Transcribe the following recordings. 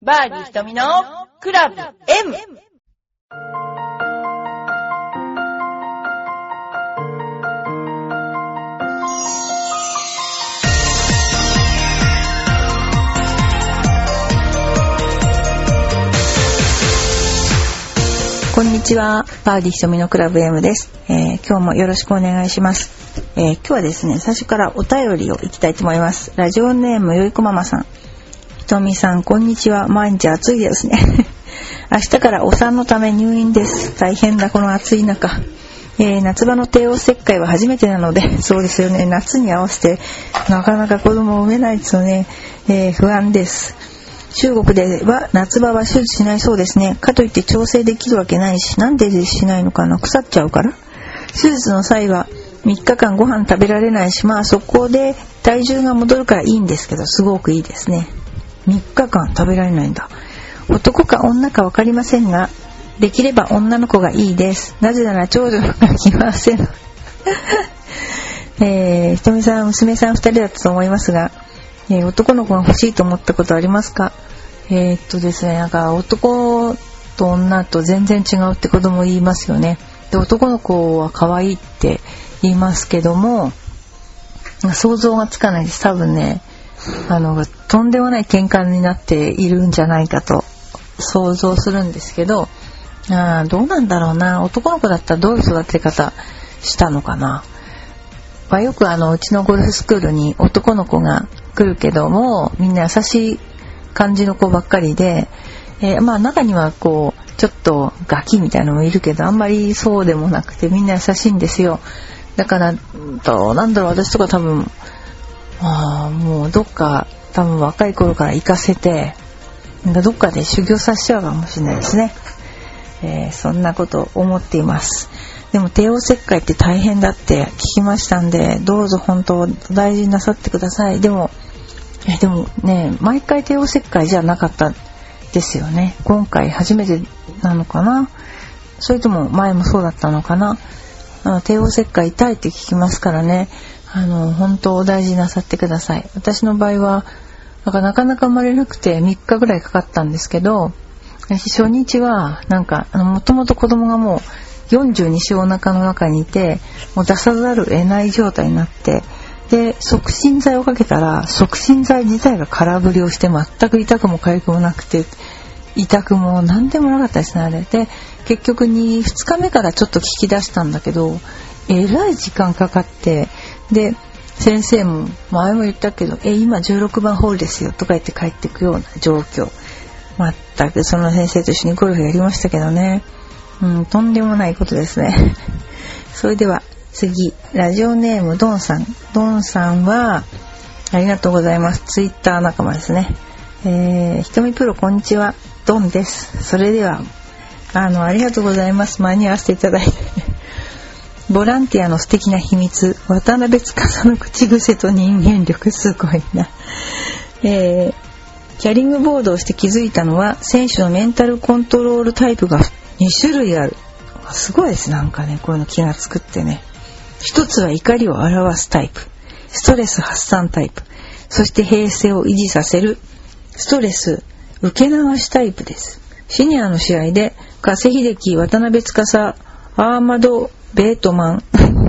バーディー瞳のクラブ M! こんにちは。バーディー瞳のクラブ M です、えー今日もよろしくお願いします、えー今日はですね、最初からお便りをいきたいと思います。ラジオネームよいこママさん。ひとみさん、こんにちは。毎日暑いですね。明日からお産のため入院です。大変だ、この暑い中。えー夏場の帝王切開は初めてなので、そうですよね。夏に合わせて、なかなか子供を産めないですよね。えー不安です。中国では夏場は手術しないそうですね。かといって調整できるわけないし、なんでしないのかな腐っちゃうから手術の際は3日間ご飯食べられないし、まあそこで体重が戻るからいいんですけど、すごくいいですね。3日間食べられないんだ。男か女か分かりませんが、できれば女の子がいいです。なぜなら長女が来ません。えー、ひとみさん、娘さん2人だったと思いますが、えー男の子が欲しいと思ったことありますか？えーっとですね、なんか男と女と全然違うって子供言いますよね。で、男の子は可愛いって言いますけども、想像がつかないです。多分ね、あの、とんでもない喧嘩になっているんじゃないかと想像するんですけど、あどうなんだろうな。男の子だったらどういう育て方したのかな。まあ、よくあのうちのゴルフスクールに男の子が来るけどもみんな優しい感じの子ばっかりで、えーまあ中にはこうちょっとガキみたいなのもいるけどあんまりそうでもなくてみんな優しいんですよだからうなんだろう私とか多分あもうどっか多分若い頃から行かせてどっかで修行させちゃうかもしれないですね、えーそんなこと思っています。でも帝王切開って大変だって聞きましたんでどうぞ本当大事になさってください。でもえでもね毎回帝王切開じゃなかったですよね。今回初めてなのかな。それとも前もそうだったのかな。あの帝王切開痛いって聞きますからね。あの本当お大事なさってください。私の場合はなんかなかなか生まれなくて3日ぐらいかかったんですけど私初日はなんかもともと子供がもう42週お腹の中にいてもう出さざるを得ない状態になってで促進剤をかけたら促進剤自体が空振りをして全く痛くも痒くもなくて痛くも何でもなかったですねあれ。で結局に2日目からちょっと聞き出したんだけどえらい時間かかってで先生も前も言ったけど「え今16番ホールですよ」とか言って帰ってくような状況。全くその先生と一緒にゴルフやりましたけどね。うんとんでもないことですね。それでは次。ラジオネームドンさん。ドンさんはありがとうございます。ツイッター仲間ですね。えー、ひとみプロこんにちは。ドンです。それではあのありがとうございます。間に合わせていただいて。ボランティアの素敵な秘密渡辺司の口癖と人間力すごいな。えーキャリングボードをして気づいたのは選手のメンタルコントロールタイプが2種類ある。すごいですなんかねこういうの気がつくってね。一つは怒りを表すタイプストレス発散タイプそして平静を維持させるストレス受け流しタイプです。シニアの試合で加瀬秀樹渡辺司アーマド・ベートマン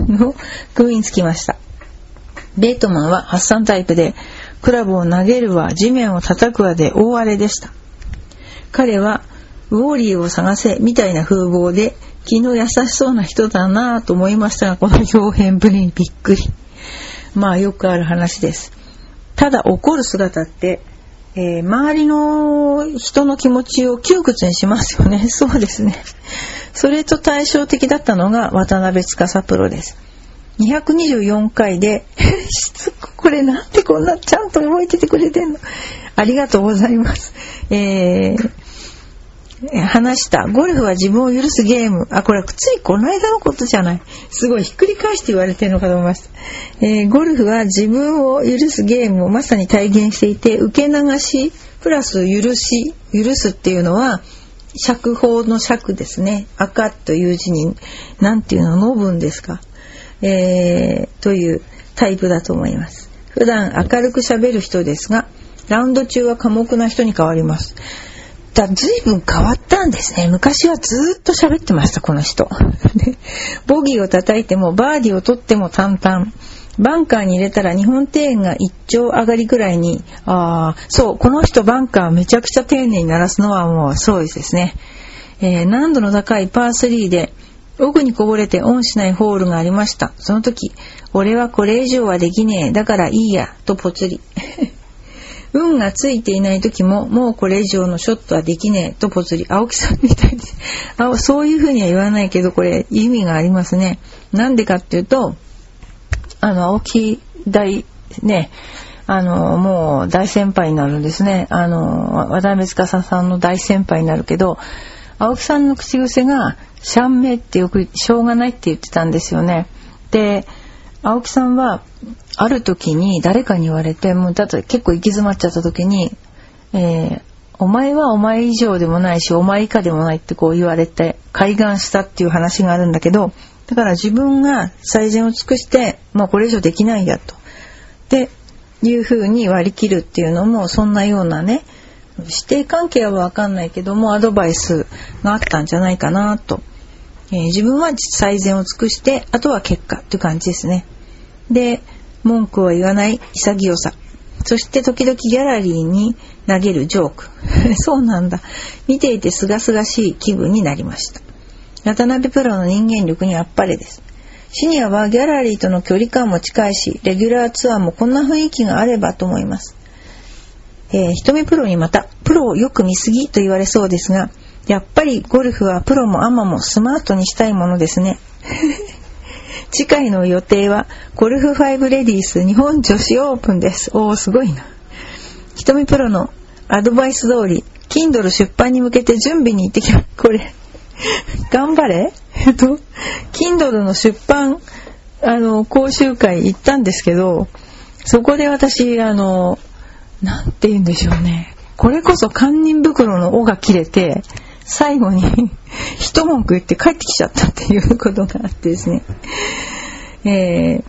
の組につきましたベートマンは発散タイプで、クラブを投げるわ、地面を叩くわで大荒れでした。彼は、ウォーリーを探せ、みたいな風貌で、気の優しそうな人だなぁと思いましたが、この表現ぶりにびっくり。まあ、よくある話です。ただ、怒る姿って、えー周りの人の気持ちを窮屈にしますよね。そうですね。それと対照的だったのが渡辺司プロです。224回で しつここれなんでこんなちゃんと覚えててくれてんの？ありがとうございます。えー話した。ゴルフは自分を許すゲーム。あ、これはついこの間のことじゃない。すごいひっくり返して言われてるのかと思いました。えーゴルフは自分を許すゲームをまさに体現していて、受け流し、プラス許し、許すっていうのは、釈放の釈ですね。赤という字に、なんていうの、ノブンですか。えーというタイプだと思います。普段明るく喋る人ですが、ラウンド中は寡黙な人に変わります。だ随分変わったんですね。昔はずっと喋ってました、この人。ボギーを叩いても、バーディーを取っても淡々。バンカーに入れたら日本庭園が一丁上がりぐらいに、ああ、そう、この人バンカーめちゃくちゃ丁寧に鳴らすのはもうそうですね。えー、難度の高いパー3で、奥にこぼれてオンしないホールがありました。その時、俺はこれ以上はできねえ、だからいいや、とぽつり。運がついていない時も、もうこれ以上のショットはできねえ、とぽつり。青木さんみたいです。あそういうふうには言わないけど、これ意味がありますね。なんでかっていうと、あの、青木大、ね、あの、もう大先輩になるんですね。あの、渡辺司さんの大先輩になるけど、青木さんの口癖が、シャンメってよくしょうがないって言ってたんですよね。で、青木さんは、ある時に誰かに言われて、もうだと結構行き詰まっちゃった時に、えー、お前はお前以上でもないし、お前以下でもないってこう言われて、開眼したっていう話があるんだけど、だから自分が最善を尽くして、まあこれ以上できないやと。で、いうふうに割り切るっていうのも、そんなようなね、指定関係はわかんないけども、アドバイスがあったんじゃないかなと。えー、自分は最善を尽くして、あとは結果っていう感じですね。で、文句を言わない潔さ。そして時々ギャラリーに投げるジョーク。そうなんだ。見ていて清々しい気分になりました。渡辺プロの人間力にあっぱれです。シニアはギャラリーとの距離感も近いし、レギュラーツアーもこんな雰囲気があればと思います。えー、瞳プロにまた、プロをよく見すぎと言われそうですが、やっぱりゴルフはプロもアマもスマートにしたいものですね。次回の予定は、ゴルフ5レディース日本女子オープンです。おー、すごいな。瞳プロのアドバイス通り、Kindle 出版に向けて準備に行ってきます。これ、頑張れ？え っと、Kindle の出版、あの、講習会行ったんですけど、そこで私、あの、なんて言うんでしょうね。これこそ堪忍袋の尾が切れて、最後に 一文句言って帰ってきちゃったっていうことがあってですね。え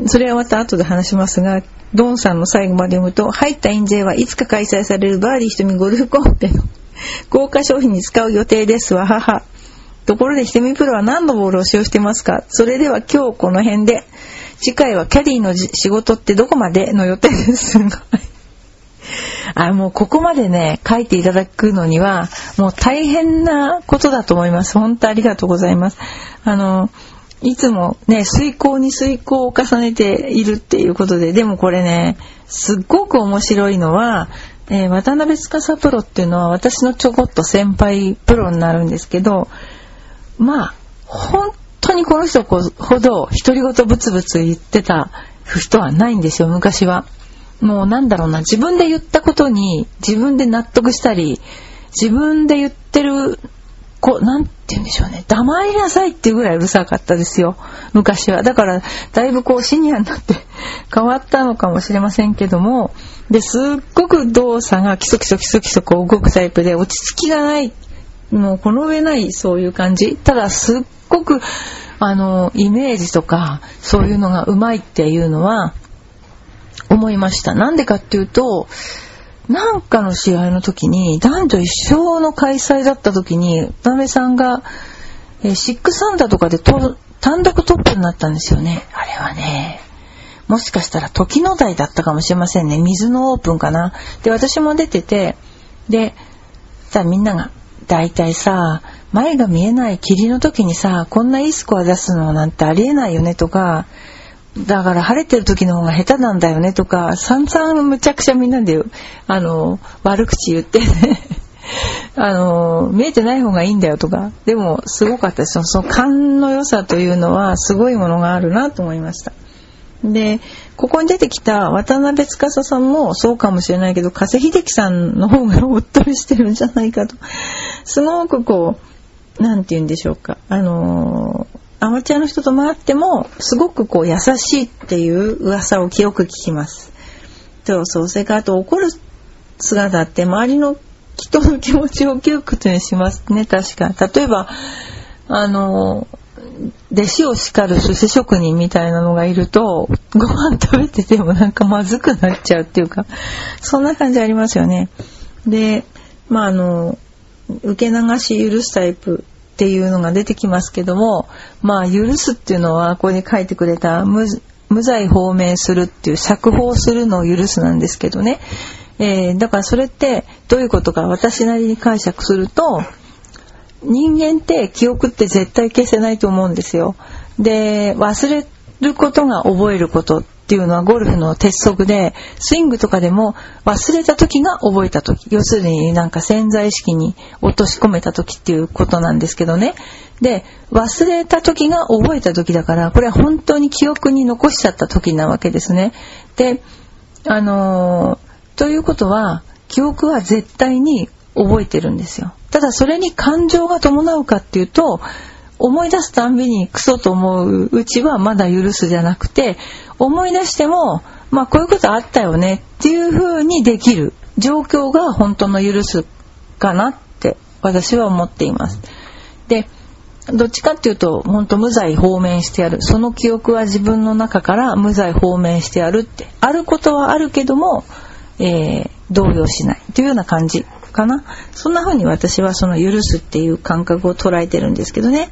ー、それはまた後で話しますが、ドンさんの最後まで読むと、入った印税はいつか開催されるバーディー瞳ゴルフコンペの 豪華商品に使う予定ですわ、母。ところで、ひとみプロは何のボールを使用してますか？それでは今日この辺で。次回はキャディの仕事ってどこまでの予定です。すごい。あ、もうここまでね、書いていただくのには、もう大変なことだと思います。本当ありがとうございます。あの、いつもね、遂行に遂行を重ねているっていうことで、でもこれね、すっごく面白いのは、えー、渡辺司プロっていうのは私のちょこっと先輩プロになるんですけど、まあ、本当にこの人ほど独り言ブツブツ言ってた人はないんですよ、昔は。もうなんだろうな、自分で言ったことに自分で納得したり、自分で言ってる、こう、なんて言うんでしょうね。黙りなさいっていうぐらいうるさかったですよ。昔は。だから、だいぶこうシニアになって変わったのかもしれませんけども、で、すっごく動作が基礎基礎基礎基礎こう動くタイプで落ち着きがない。もうこの上ないそういう感じ。ただ、すっごく、あの、イメージとか、そういうのがうまいっていうのは、思いました。なんでかっていうと、なんかの試合の時に、男女一生の開催だった時に、渡辺さんが、えー、6アンダーとかで単独トップになったんですよね。あれはね、もしかしたら時の台だったかもしれませんね。水のオープンかな。で、私も出てて、で、さみんなが、だいたいさ、前が見えない霧の時にさ、こんないいスコア出すのなんてありえないよねとか、だから晴れてる時の方が下手なんだよねとか、散々むちゃくちゃみんなで、あの、悪口言ってね あの、見えてない方がいいんだよとか、でもすごかったです。その勘の良さというのはすごいものがあるなと思いました。で、ここに出てきた渡辺司さんもそうかもしれないけど、加瀬秀樹さんの方がおっとりしてるんじゃないかと。すごくこう、なんて言うんでしょうか。あのアマチュアの人と回ってもすごくこう優しいっていう噂をよく聞きます。そうそう。それからあと怒る姿って周りの人の気持ちを窮屈にしますね、確か。例えば、あの、弟子を叱る寿司職人みたいなのがいると、ご飯食べててもなんかまずくなっちゃうっていうか、そんな感じありますよね。で、まああの、受け流し許すタイプっていうのが出てきますけども、まあ許すっていうのは、ここに書いてくれた無無罪放免するっていう釈放するのを許すなんですけどね。えー、だからそれってどういうことか私なりに解釈すると、人間って記憶って絶対消せないと思うんですよ。で、忘れることが覚えることっていうのはゴルフの鉄則で、スイングとかでも忘れた時が覚えた時、要するになんか潜在意識に落とし込めた時っていうことなんですけどね。で、忘れた時が覚えた時だから、これは本当に記憶に残しちゃった時なわけですね。で、あのー、ということは、記憶は絶対に覚えてるんですよ。ただそれに感情が伴うかっていうと、思い出すたんびにクソと思ううちはまだ許すじゃなくて、思い出しても、まあこういうことあったよねっていう風にできる状況が本当の許すかなって私は思っています。で、どっちかっていうと、本当無罪放免してやる。その記憶は自分の中から無罪放免してやるって。あることはあるけども、えー、動揺しないというような感じかな。そんな風に私はその許すっていう感覚を捉えてるんですけどね。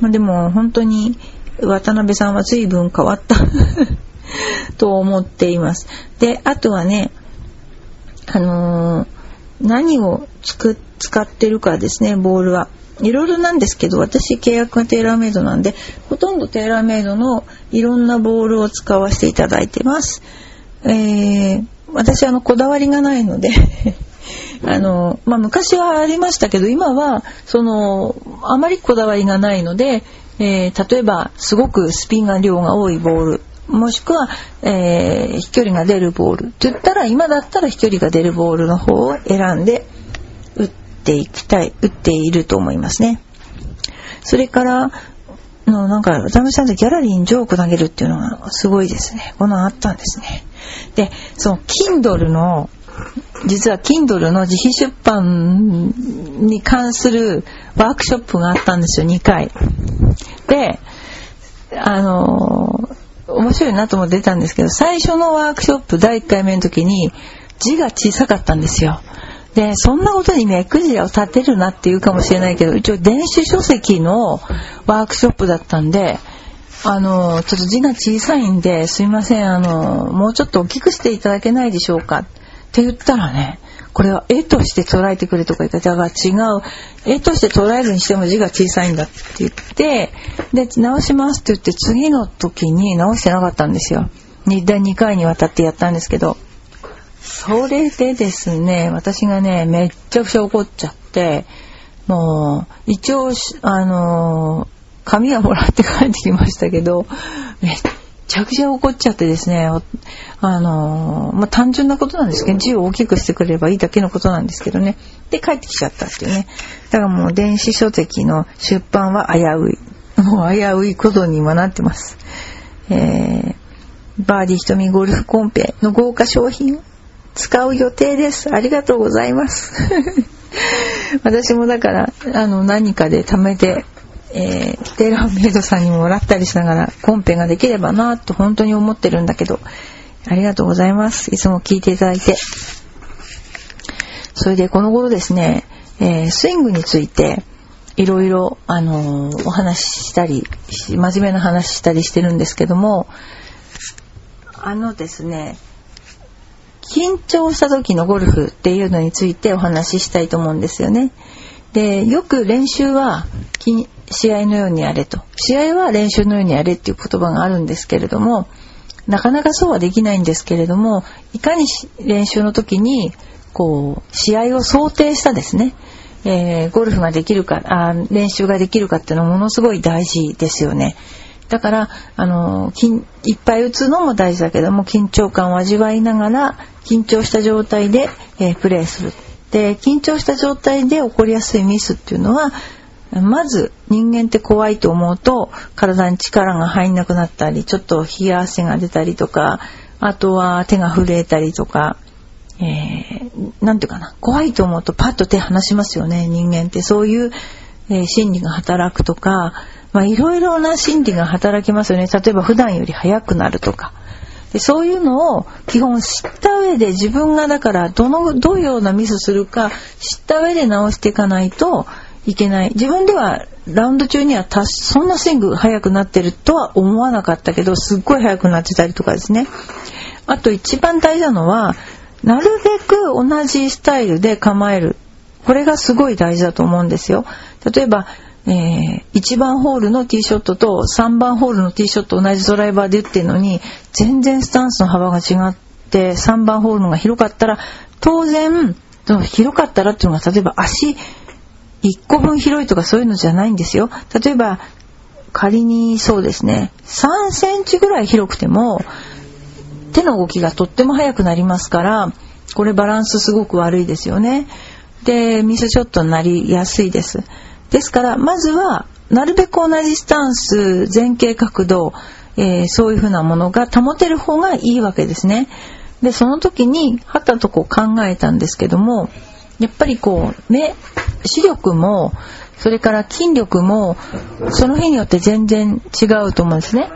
まあ、でも本当に渡辺さんは随分変わった と思っています。で、あとはね、あのー、何をつく使ってるかですね、ボールは。いろいろなんですけど、私契約がテーラーメイドなんで、ほとんどテーラーメイドのいろんなボールを使わせていただいてます。えー、私あの、こだわりがないので あの、まあ、昔はありましたけど、今は、その、あまりこだわりがないので、えー、例えば、すごくスピンが量が多いボール、もしくは、えー、飛距離が出るボールって言ったら、今だったら飛距離が出るボールの方を選んで、打っていきたい、打っていると思いますね。それから、のなんか、渡辺さんとギャラリーにジョーク投げるっていうのがすごいですね。こんなあったんですね。で、その Kindle の実は Kindle の自費出版に関するワークショップがあったんですよ、2回。で、あの面白いなと思って出たんですけど、最初のワークショップ第1回目の時に字が小さかったんですよ。で、そんなことに目くじらを立てるなって言うかもしれないけど、一応電子書籍のワークショップだったんで、あの、ちょっと字が小さいんで、すいません、あの、もうちょっと大きくしていただけないでしょうか。って言ったらね、これは絵として捉えてくれとか言ったら、違う。絵として捉えるにしても字が小さいんだって言って、で、直しますって言って次の時に直してなかったんですよ。2, 2回にわたってやったんですけど。それでですね、私がね、めっちゃくちゃ怒っちゃって、もう、一応、あの紙はもらって帰ってきましたけど、めっちゃくちゃ怒っちゃってですね、あのー、まあ、単純なことなんですけど、字を大きくしてくれればいいだけのことなんですけどね。で、帰ってきちゃったっていうね。だからもう電子書籍の出版は危うい。もう危ういことに今なってます。えー、バーディー瞳ゴルフコンペの豪華商品使う予定です。ありがとうございます。私もだから、あの、何かで貯めてえー、テーラーメイドさんにもらったりしながらコンペができればなと本当に思ってるんだけど、ありがとうございます。いつも聞いていただいて。それでこの頃ですね、えー、スイングについていろいろ、あのー、お話ししたり、真面目な話したりしてるんですけども、あのですね、緊張した時のゴルフっていうのについてお話ししたいと思うんですよね。で、よく練習は試合のようにやれと。試合は練習のようにやれっていう言葉があるんですけれども、なかなかそうはできないんですけれども、いかに練習の時に、こう、試合を想定したですね、えー、ゴルフができるかあ、練習ができるかっていうのはものすごい大事ですよね。だから、あの、いっぱい打つのも大事だけども、緊張感を味わいながら、緊張した状態で、えー、プレーする。で、緊張した状態で起こりやすいミスっていうのは、まず人間って怖いと思うと体に力が入んなくなったりちょっと冷や汗が出たりとかあとは手が震えたりとか、えー、ていうかな怖いと思うとパッと手離しますよね人間ってそういう、えー、心理が働くとかまあいろいろな心理が働きますよね。例えば普段より速くなるとか。でそういうのを基本知った上で自分がだからどのどういうようなミスするか知った上で直していかないといけない。自分ではラウンド中にはそんなスイング速くなってるとは思わなかったけどすっごい速くなってたりとかですね。あと一番大事なのはなるべく同じスタイルで構える。これがすごい大事だと思うんですよ。例えばえー、1番ホールのティーショットと3番ホールのティーショット同じドライバーで打ってるのに全然スタンスの幅が違って3番ホールのが広かったら当然広かったらっていうのが例えば足1個分広いとかそういうのじゃないんですよ。例えば仮にそうですね3センチぐらい広くても手の動きがとっても速くなりますからこれバランスすごく悪いですよね。でミスショットになりやすいです。ですからまずはなるべく同じスタンス前傾角度、えー、そういうふうなものが保てる方がいいわけですね。でその時にはたとこ考えたんですけどもやっぱりこう目視力もそれから筋力もその日によって全然違うと思うんですね。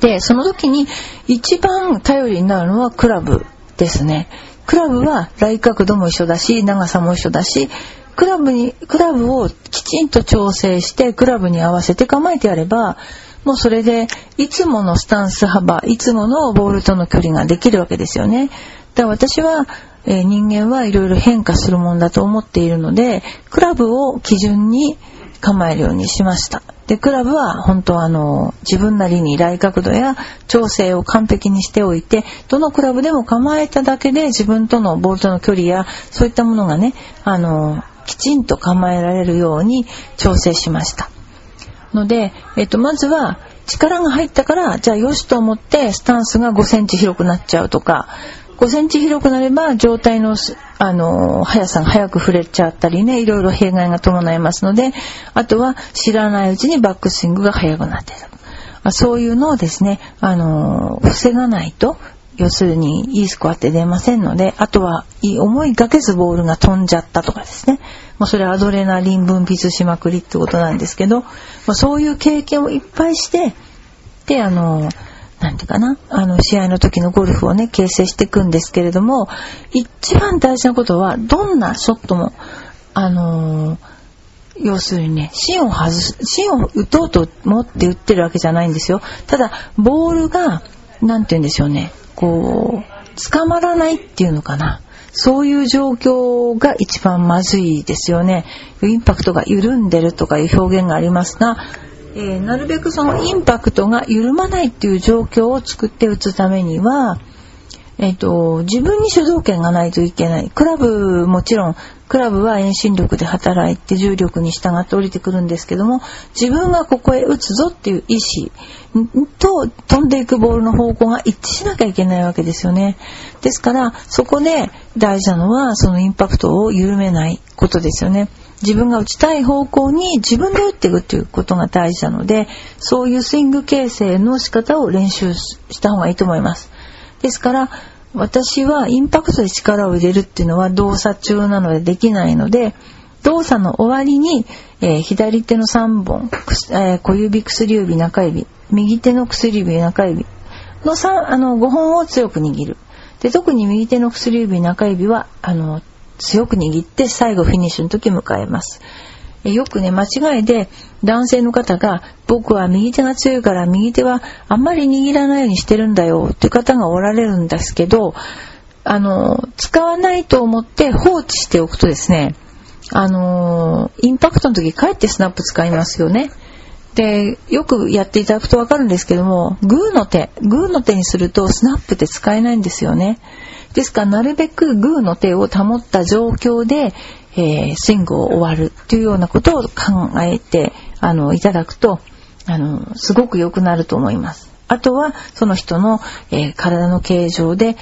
でその時に一番頼りになるのはクラブですね。クラブは来角度も一緒だし長さも一緒だしクラブに、クラブをきちんと調整して、クラブに合わせて構えてやれば、もうそれで、いつものスタンス幅、いつものボールとの距離ができるわけですよね。だから私は、え、人間はいろいろ変化するもんだと思っているので、クラブを基準に構えるようにしました。で、クラブは本当あの、自分なりに来角度や調整を完璧にしておいて、どのクラブでも構えただけで自分とのボールとの距離や、そういったものがね、あの、きちんと構えられるように調整しました。ので、えっと、まずは力が入ったからじゃあよしと思ってスタンスが5センチ広くなっちゃうとか5センチ広くなれば状態のあの速さが速く触れちゃったりねいろいろ弊害が伴いますのであとは知らないうちにバックスイングが速くなっているそういうのをですねあの防がないと要するにいいスコアって出ませんので、あとは思いがけずボールが飛んじゃったとかですね。もうそれはアドレナリン分泌しまくりってことなんですけど、まあ、そういう経験をいっぱいして、で、あの、なんていうかな、あの、試合の時のゴルフをね、形成していくんですけれども、一番大事なことは、どんなショットも、あの要するにね、芯を外す、芯を打とうと思って打ってるわけじゃないんですよ。ただ、ボールが、なんて言うんでしょうね、こう、捕まらないっていうのかな。そういう状況が一番まずいですよね。インパクトが緩んでるとかいう表現がありますが、えー、なるべくそのインパクトが緩まないっていう状況を作って打つためには、えっ、ー、と、自分に主導権がないといけない。クラブ、もちろん、クラブは遠心力で働いて重力に従って降りてくるんですけども、自分がここへ打つぞっていう意思と飛んでいくボールの方向が一致しなきゃいけないわけですよね。ですから、そこで大事なのは、そのインパクトを緩めないことですよね。自分が打ちたい方向に自分で打っていくということが大事なので、そういうスイング形成の仕方を練習した方がいいと思います。ですから私はインパクトで力を入れるっていうのは動作中なのでできないので動作の終わりに、えー、左手の3本、えー、小指薬指中指右手の薬指中指の3あの5本を強く握るで特に右手の薬指中指はあの強く握って最後フィニッシュの時迎えます。よくね、間違いで男性の方が僕は右手が強いから右手はあんまり握らないようにしてるんだよっていう方がおられるんですけど、あの、使わないと思って放置しておくとですね、あの、インパクトの時かえってスナップ使いますよね。で、よくやっていただくとわかるんですけども、グーの手、グーの手にするとスナップって使えないんですよね。ですからなるべくグーの手を保った状況で、えー、スイングを終わるっていうようなことを考えてあのいただくとあのすごく良くなると思います。あとはその人の、えー、体の形状で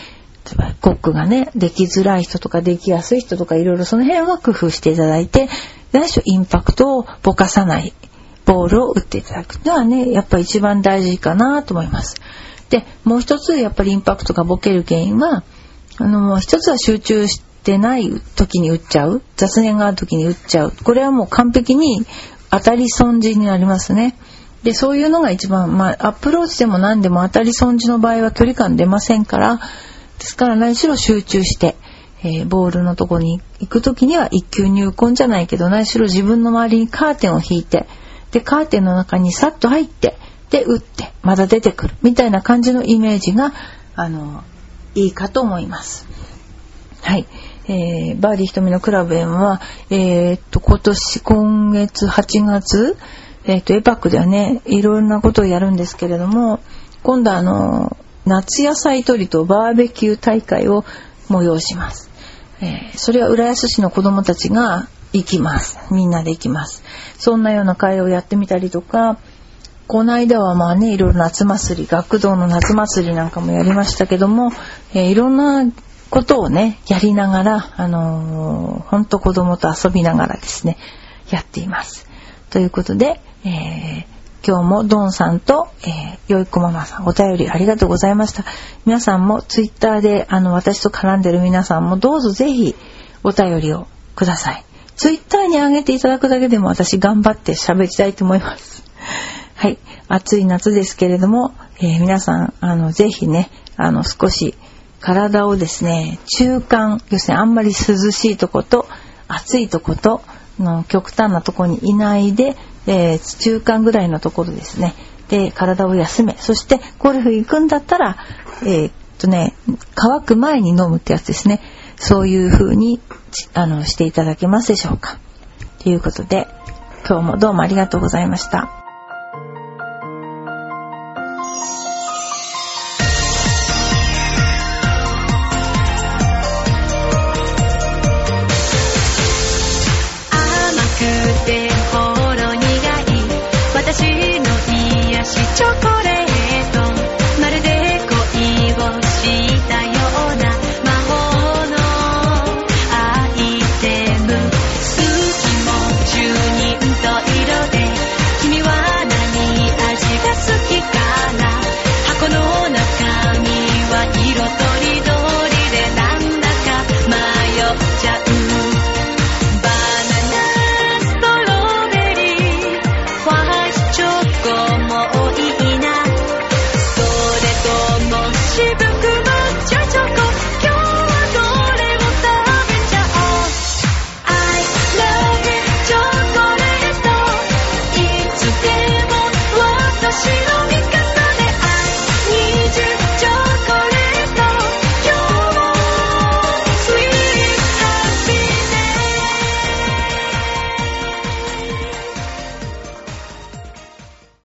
コックがねできづらい人とかできやすい人とかいろいろその辺は工夫していただいて何しろインパクトをぼかさないボールを打っていただくのはねやっぱ一番大事かなと思います。でもう一つやっぱりインパクトがボケる原因はあの一つは集中してない時に打っちゃう？雑念がある時に打っちゃう？これはもう完璧に当たり損じになりますね。で、そういうのが一番、まあ、アプローチでも何でも当たり損じの場合は距離感出ませんから、ですから何しろ集中して、えー、ボールのとこに行く時には一球入魂じゃないけど、何しろ自分の周りにカーテンを引いて、で、カーテンの中にさっと入って、で、打って、また出てくる、みたいな感じのイメージが、あの、いいかと思います。はい。えー、バーディー瞳のクラブ M は、えー、っと、今年、今月8月、えー、っと、エパックではね、いろんなことをやるんですけれども、今度はあの、夏野菜採りとバーベキュー大会を催します。え、それは浦安市の子供たちが行きます。みんなで行きます。そんなような会をやってみたりとか、この間はまあね、いろいろ夏祭り、学童の夏祭りなんかもやりましたけども、えー、いろんなことをね、やりながら、あのー、ほんと子供と遊びながらですね、やっています。ということで、えー、今日もドンさんと、えー、よいこママさんお便りありがとうございました。皆さんもツイッターであの私と絡んでる皆さんもどうぞぜひお便りをください。ツイッターに上げていただくだけでも私頑張って喋りたいと思います。はい。暑い夏ですけれども、えー、皆さん、あの、ぜひね、あの、少し体をですね、中間、要するにあんまり涼しいとこと暑いとことの極端なとこにいないで、えー、中間ぐらいのところですね。で、体を休め。そして、ゴルフ行くんだったら、えー、っとね、乾く前に飲むってやつですね。そういう風に、あの、していただけますでしょうか。ということで、今日もどうもありがとうございました。色とりどり